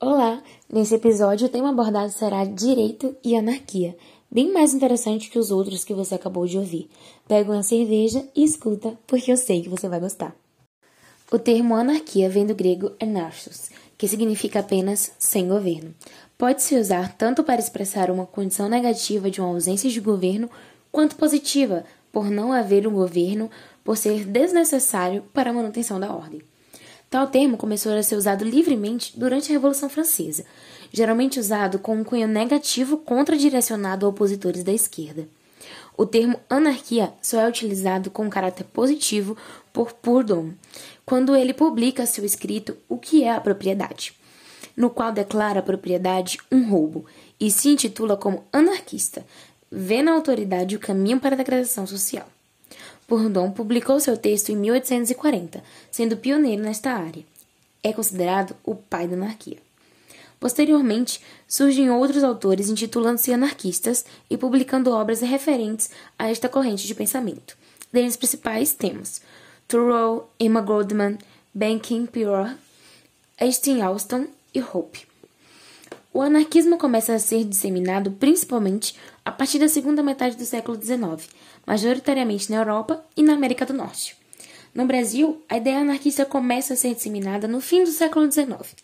Olá! Nesse episódio, o tema abordado será Direito e Anarquia, bem mais interessante que os outros que você acabou de ouvir. Pega uma cerveja e escuta, porque eu sei que você vai gostar. O termo anarquia vem do grego anarchos, que significa apenas sem governo. Pode-se usar tanto para expressar uma condição negativa de uma ausência de governo, quanto positiva, por não haver um governo, por ser desnecessário para a manutenção da ordem. Tal termo começou a ser usado livremente durante a Revolução Francesa, geralmente usado com um cunho negativo contra-direcionado a opositores da esquerda. O termo anarquia só é utilizado com caráter positivo por Proudhon, quando ele publica seu escrito O que é a propriedade, no qual declara a propriedade um roubo e se intitula como anarquista, vê na autoridade o caminho para a degradação social. Proudhon publicou seu texto em 1840, sendo pioneiro nesta área. É considerado o pai da anarquia. Posteriormente, surgem outros autores intitulando-se anarquistas e publicando obras referentes a esta corrente de pensamento. Dentre os principais temos Thoreau, Emma Goldman, Benjamin Pierre, Einstein Alston e Hope. O anarquismo começa a ser disseminado principalmente a partir da segunda metade do século XIX, majoritariamente na Europa e na América do Norte. No Brasil, a ideia anarquista começa a ser disseminada no fim do século XIX.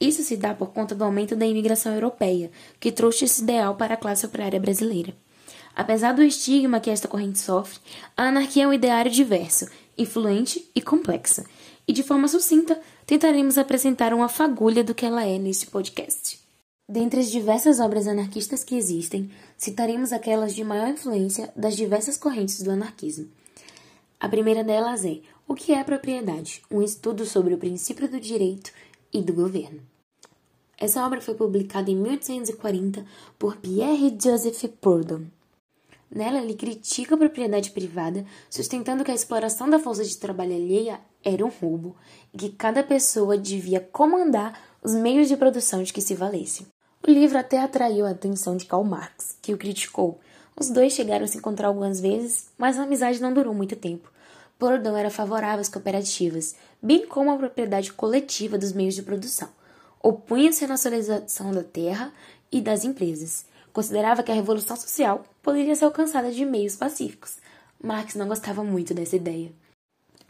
Isso se dá por conta do aumento da imigração europeia, que trouxe esse ideal para a classe operária brasileira. Apesar do estigma que esta corrente sofre, a anarquia é um ideário diverso, influente e complexa. E de forma sucinta, tentaremos apresentar uma fagulha do que ela é neste podcast. Dentre as diversas obras anarquistas que existem, citaremos aquelas de maior influência das diversas correntes do anarquismo. A primeira delas é O que é propriedade? Um estudo sobre o princípio do direito e do governo. Essa obra foi publicada em 1840 por Pierre Joseph Proudhon. Nela, ele critica a propriedade privada, sustentando que a exploração da força de trabalho alheia era um roubo e que cada pessoa devia comandar os meios de produção de que se valesse. O livro até atraiu a atenção de Karl Marx, que o criticou. Os dois chegaram a se encontrar algumas vezes, mas a amizade não durou muito tempo. Proudhon era favorável às cooperativas, bem como à propriedade coletiva dos meios de produção. Opunha-se à nacionalização da terra e das empresas. Considerava que a revolução social poderia ser alcançada de meios pacíficos. Marx não gostava muito dessa ideia.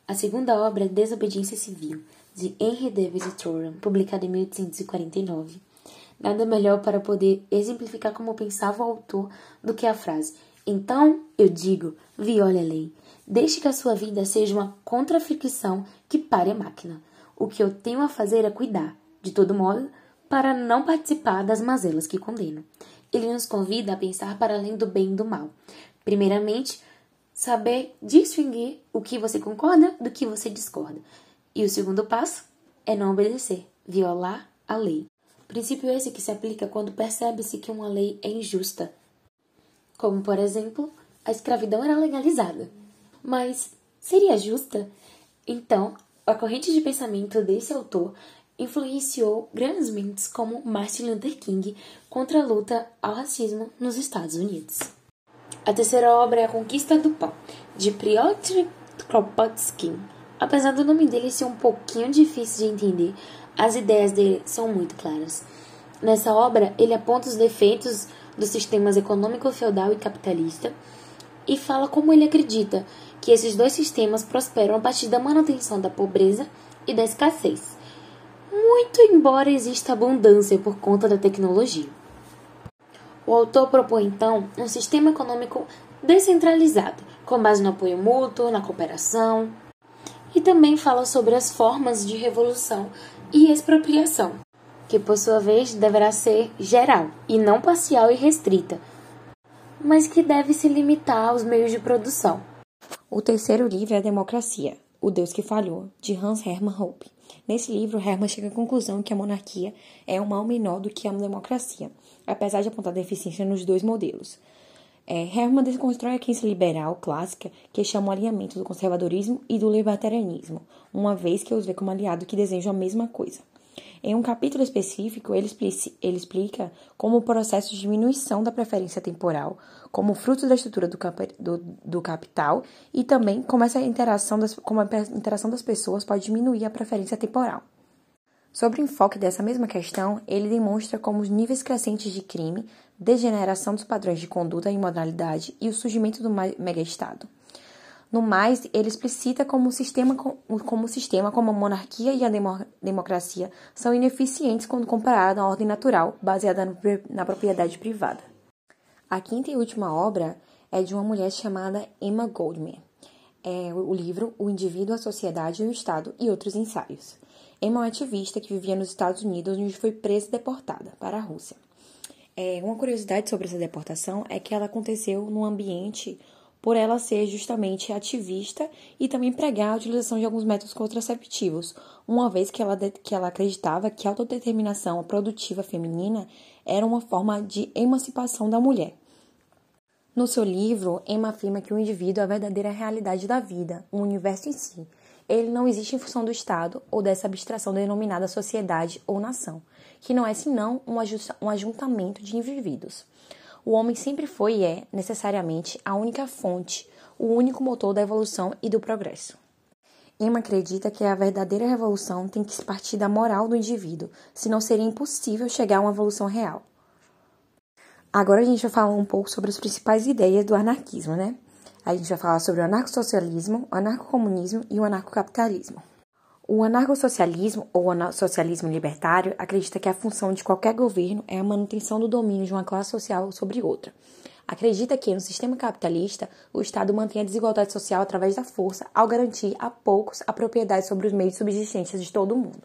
A segunda obra é Desobediência Civil, de Henry David Thoreau, publicada em 1849. Nada melhor para poder exemplificar como pensava o autor do que a frase: Então eu digo, viole a lei. Deixe que a sua vida seja uma contrafricção que pare a máquina. O que eu tenho a fazer é cuidar, de todo modo, para não participar das mazelas que condeno. Ele nos convida a pensar para além do bem e do mal. Primeiramente, saber distinguir o que você concorda do que você discorda. E o segundo passo é não obedecer, violar a lei. Princípio esse que se aplica quando percebe-se que uma lei é injusta. Como, por exemplo, a escravidão era legalizada. Mas seria justa? Então, a corrente de pensamento desse autor influenciou grandes mentes como Martin Luther King contra a luta ao racismo nos Estados Unidos. A terceira obra é A Conquista do Pão, de Piotr Kropotkin. Apesar do nome dele ser um pouquinho difícil de entender, as ideias dele são muito claras. Nessa obra, ele aponta os defeitos dos sistemas econômico feudal e capitalista e fala como ele acredita que esses dois sistemas prosperam a partir da manutenção da pobreza e da escassez, muito embora exista abundância por conta da tecnologia. O autor propõe então um sistema econômico descentralizado, com base no apoio mútuo, na cooperação, e também fala sobre as formas de revolução e expropriação, que por sua vez deverá ser geral e não parcial e restrita, mas que deve se limitar aos meios de produção. O terceiro livro é a Democracia, o Deus que Falhou, de Hans Hermann Hoppe. Nesse livro, Hermann chega à conclusão que a monarquia é um mal menor do que a democracia, apesar de apontar deficiência nos dois modelos. É, Herman desconstrói a crença liberal clássica que chama o alinhamento do conservadorismo e do libertarianismo, uma vez que os vê como aliado que desejam a mesma coisa. Em um capítulo específico, ele, ele explica como o processo de diminuição da preferência temporal, como fruto da estrutura do, cap, do, do capital, e também como essa interação das, como a interação das pessoas pode diminuir a preferência temporal. Sobre o enfoque dessa mesma questão, ele demonstra como os níveis crescentes de crime, degeneração dos padrões de conduta e imoralidade e o surgimento do mega-estado. No mais, ele explicita como o sistema, como, o sistema, como a monarquia e a democracia são ineficientes quando comparado à ordem natural, baseada na propriedade privada. A quinta e última obra é de uma mulher chamada Emma Goldman. É o livro O Indivíduo, a Sociedade e o Estado e Outros Ensaios. Emma é uma ativista que vivia nos Estados Unidos, onde foi presa e deportada para a Rússia. É, uma curiosidade sobre essa deportação é que ela aconteceu num ambiente por ela ser justamente ativista e também pregar a utilização de alguns métodos contraceptivos, uma vez que ela, que ela acreditava que a autodeterminação produtiva feminina era uma forma de emancipação da mulher. No seu livro, Emma afirma que o indivíduo é a verdadeira realidade da vida, o universo em si, ele não existe em função do Estado ou dessa abstração denominada sociedade ou nação, que não é senão um ajuntamento de indivíduos. O homem sempre foi e é, necessariamente, a única fonte, o único motor da evolução e do progresso. Emma acredita que a verdadeira revolução tem que partir da moral do indivíduo, senão seria impossível chegar a uma evolução real. Agora a gente vai falar um pouco sobre as principais ideias do anarquismo, né? A gente vai falar sobre o anarcossocialismo, o anarcocomunismo e o anarcocapitalismo. O anarcossocialismo, ou socialismo libertário, acredita que a função de qualquer governo é a manutenção do domínio de uma classe social sobre outra. Acredita que, no sistema capitalista, o Estado mantém a desigualdade social através da força, ao garantir a poucos a propriedade sobre os meios subsistentes de todo mundo.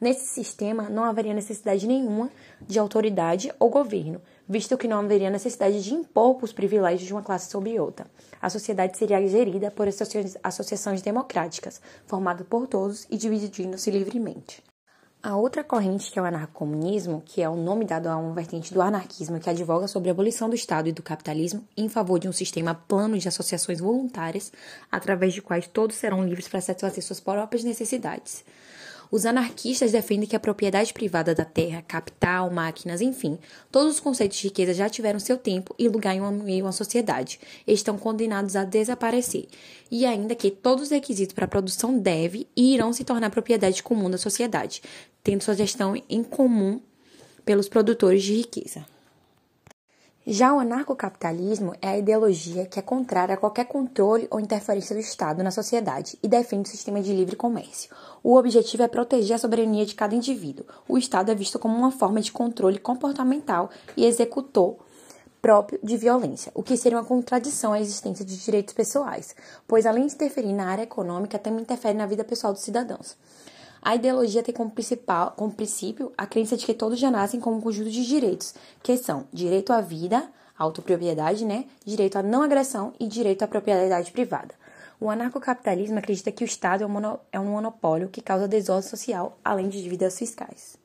Nesse sistema, não haveria necessidade nenhuma de autoridade ou governo, visto que não haveria necessidade de impor os privilégios de uma classe sobre outra. A sociedade seria gerida por associações democráticas, formadas por todos e dividindo-se livremente. A outra corrente, que é o anarcomunismo, que é o nome dado a uma vertente do anarquismo que advoga sobre a abolição do Estado e do capitalismo em favor de um sistema plano de associações voluntárias, através de quais todos serão livres para satisfazer suas próprias necessidades. Os anarquistas defendem que a propriedade privada da terra, capital, máquinas, enfim, todos os conceitos de riqueza já tiveram seu tempo e lugar em uma, em uma sociedade, estão condenados a desaparecer, e ainda que todos os requisitos para a produção devem e irão se tornar propriedade comum da sociedade, tendo sua gestão em comum pelos produtores de riqueza. Já o anarcocapitalismo é a ideologia que é contrária a qualquer controle ou interferência do Estado na sociedade e defende o sistema de livre comércio. O objetivo é proteger a soberania de cada indivíduo. O Estado é visto como uma forma de controle comportamental e executor próprio de violência, o que seria uma contradição à existência de direitos pessoais, pois além de interferir na área econômica, também interfere na vida pessoal dos cidadãos. A ideologia tem como, principal, como princípio a crença de que todos já nascem com um conjunto de direitos, que são direito à vida, autopropriedade, né, direito à não agressão e direito à propriedade privada. O anarcocapitalismo acredita que o Estado é um, é monopólio que causa desordem social, além de dívidas fiscais.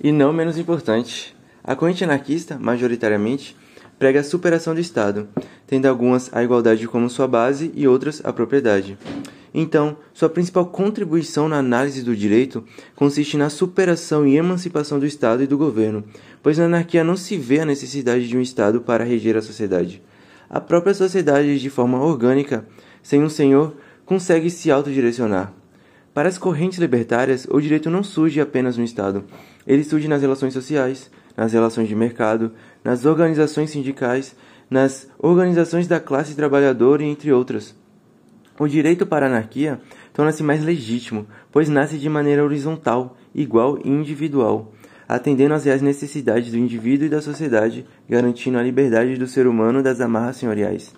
E não menos importante, a corrente anarquista, majoritariamente, prega a superação do Estado, tendo algumas a igualdade como sua base e outras a propriedade. Então, sua principal contribuição na análise do direito consiste na superação e emancipação do Estado e do governo, pois na anarquia não se vê a necessidade de um Estado para reger a sociedade. A própria sociedade, de forma orgânica, sem um senhor, consegue se autodirecionar. Para as correntes libertárias, o direito não surge apenas no Estado, ele surge nas relações sociais, nas relações de mercado, nas organizações sindicais, nas organizações da classe trabalhadora entre outras. O direito para anarquia torna-se mais legítimo, pois nasce de maneira horizontal, igual e individual, atendendo às reais necessidades do indivíduo e da sociedade, garantindo a liberdade do ser humano das amarras senhoriais.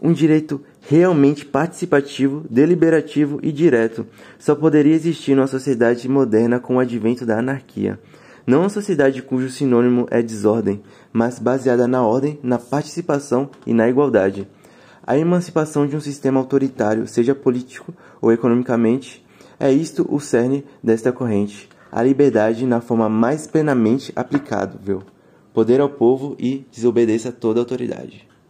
Um direito realmente participativo, deliberativo e direto só poderia existir numa sociedade moderna com o advento da anarquia. Não uma sociedade cujo sinônimo é desordem, mas baseada na ordem, na participação e na igualdade. A emancipação de um sistema autoritário, seja político ou economicamente, é isto o cerne desta corrente, a liberdade na forma mais plenamente aplicável, poder ao povo e desobedeça toda autoridade.